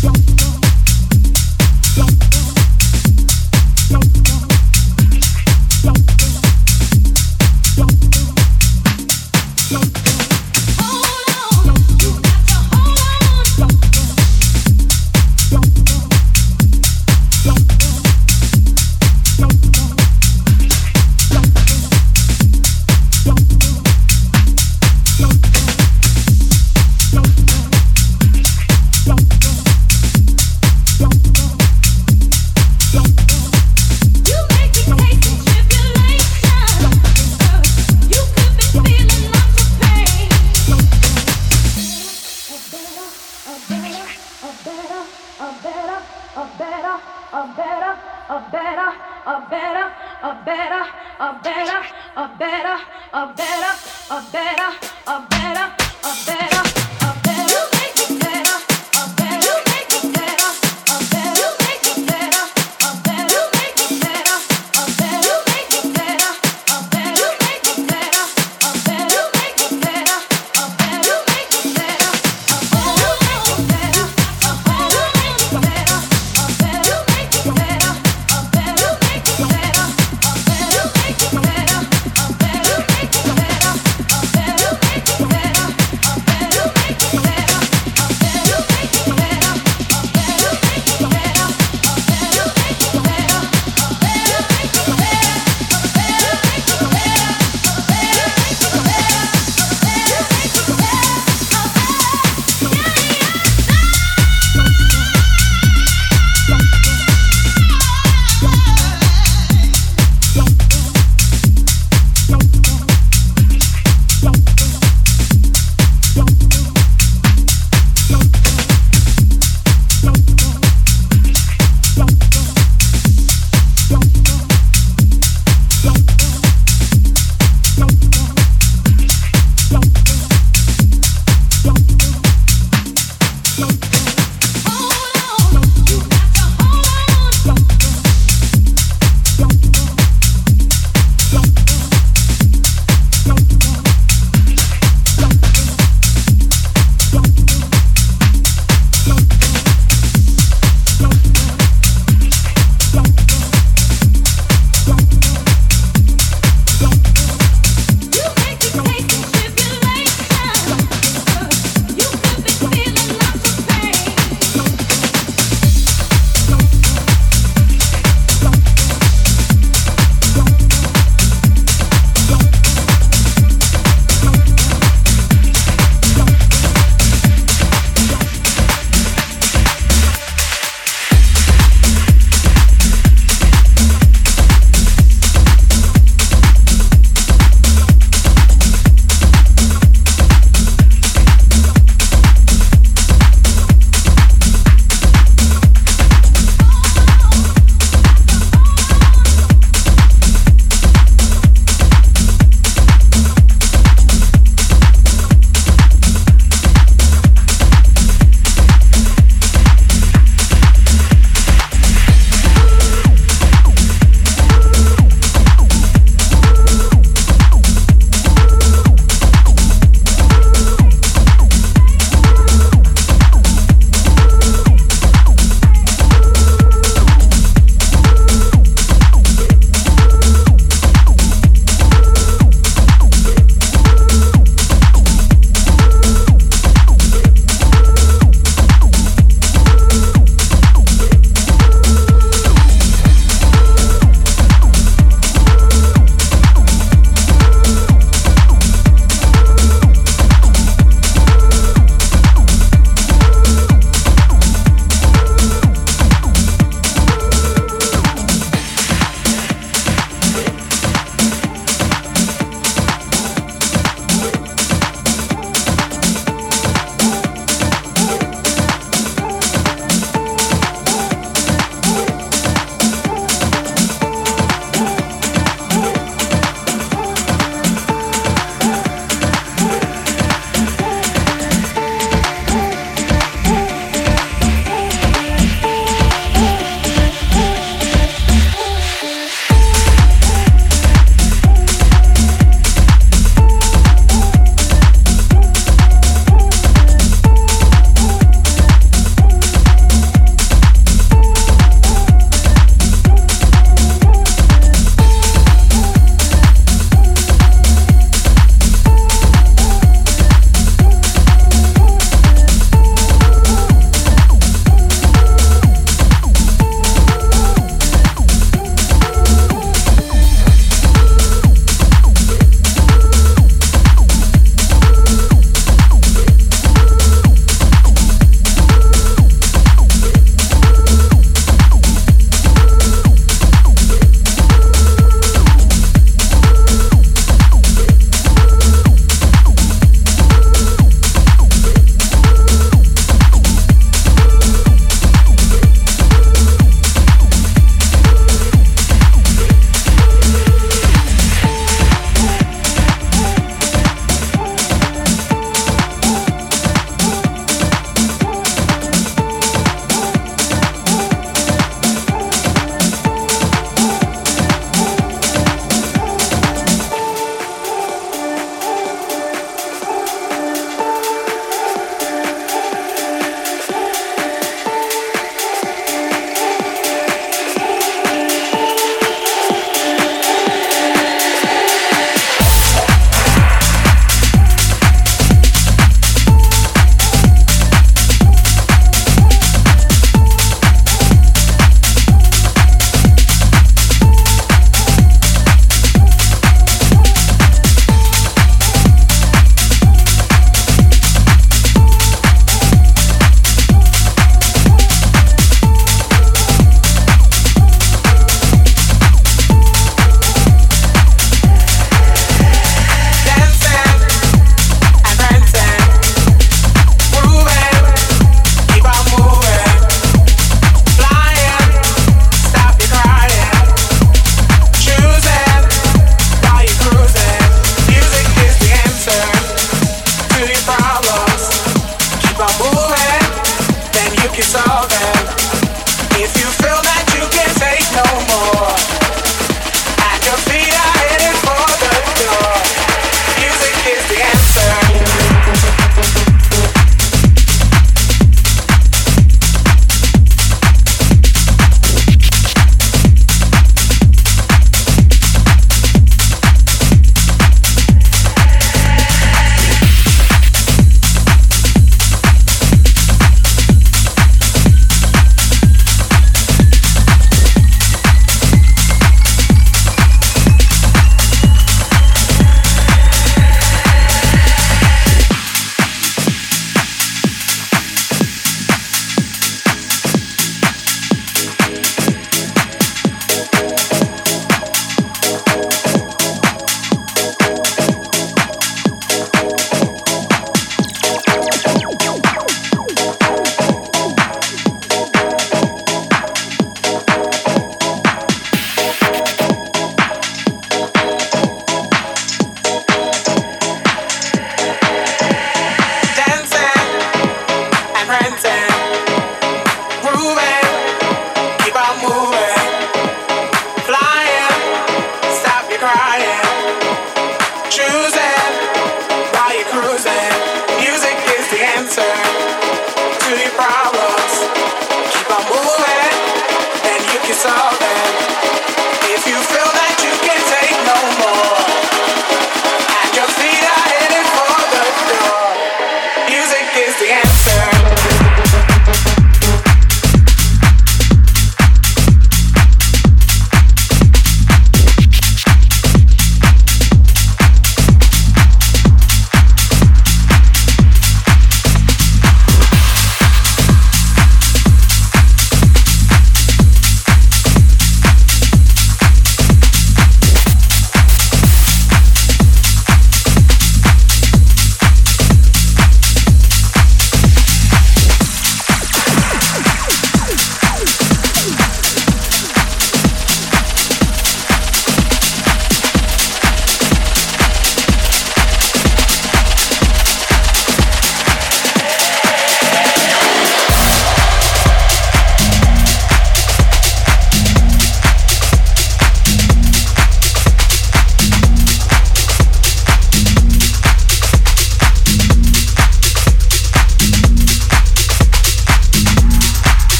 Bye.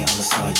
on the side.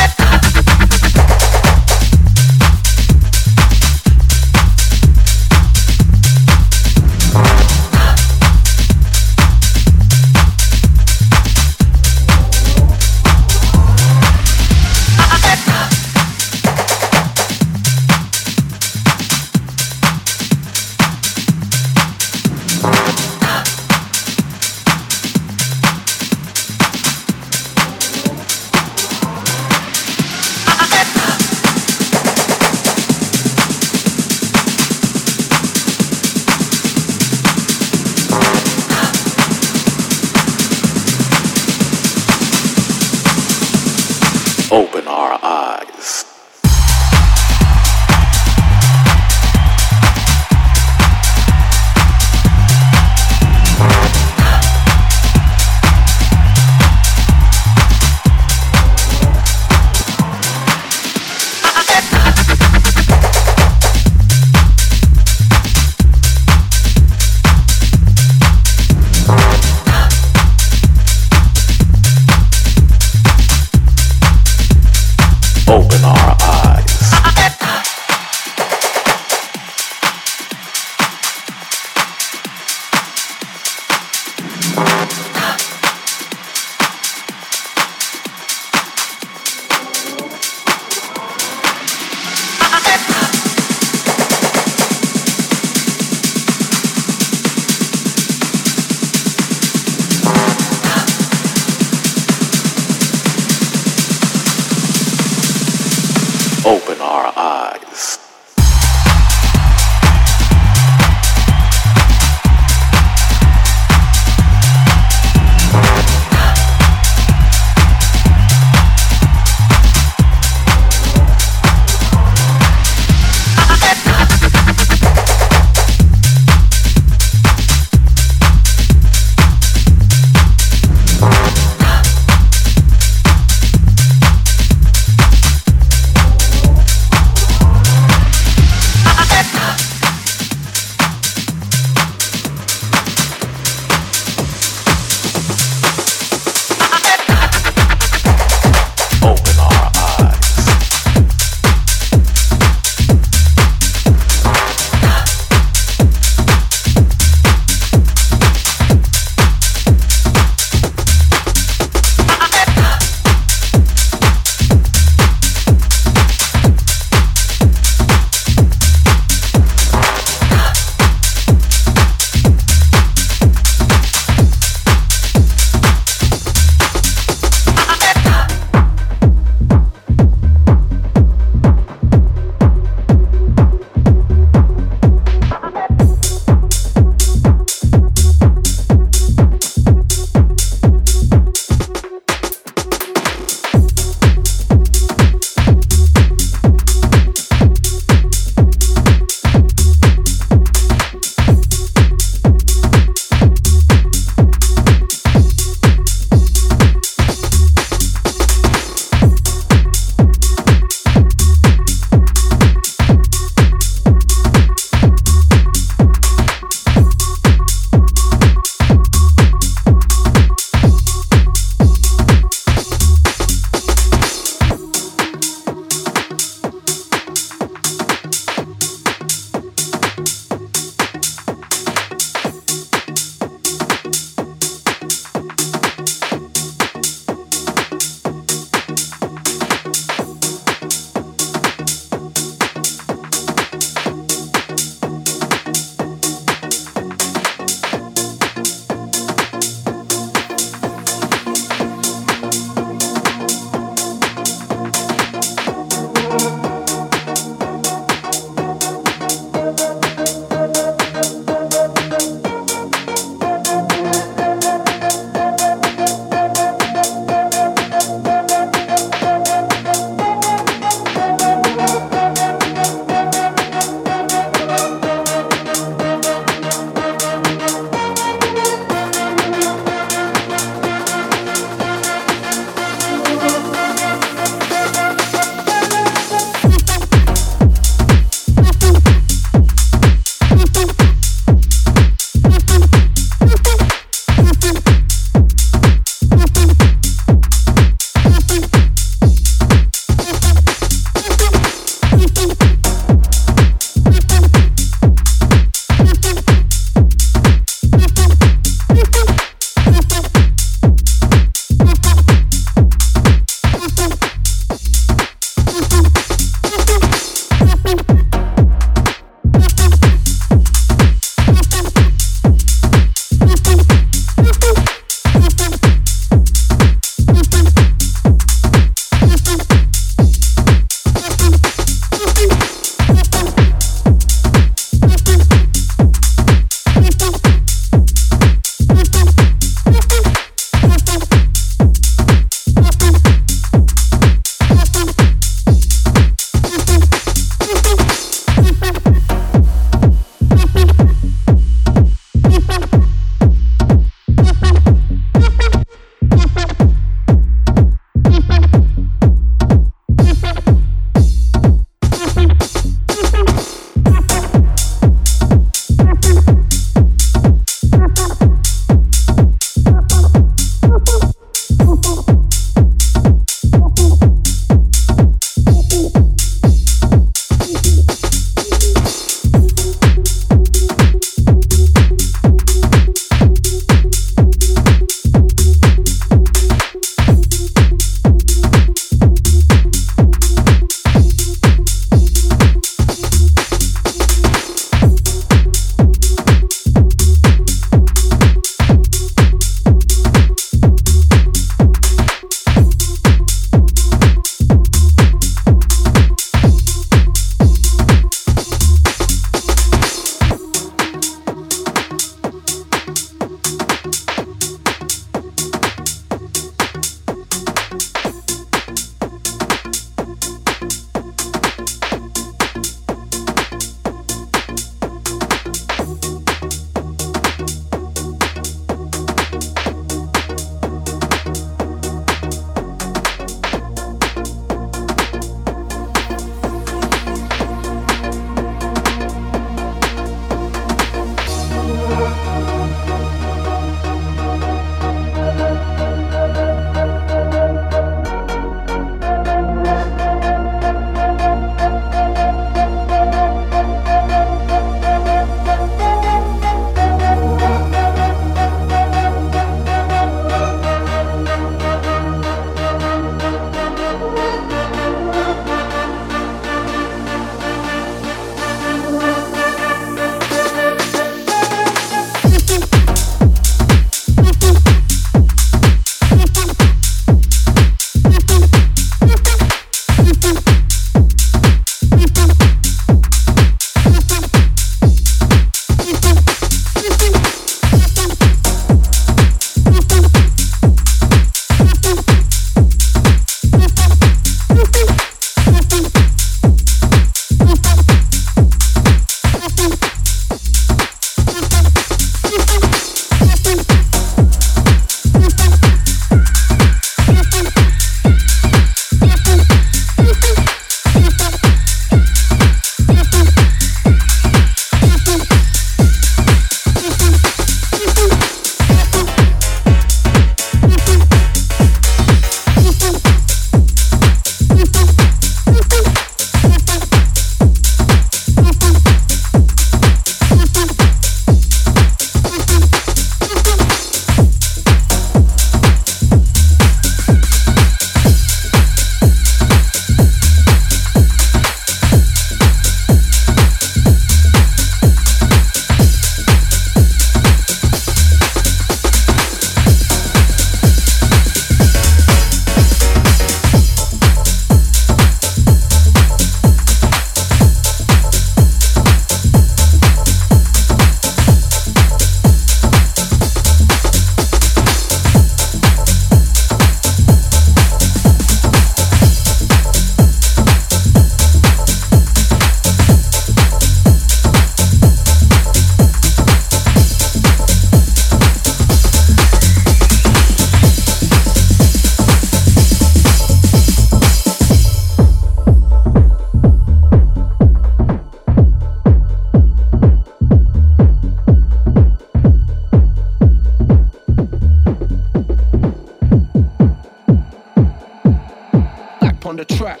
on the track.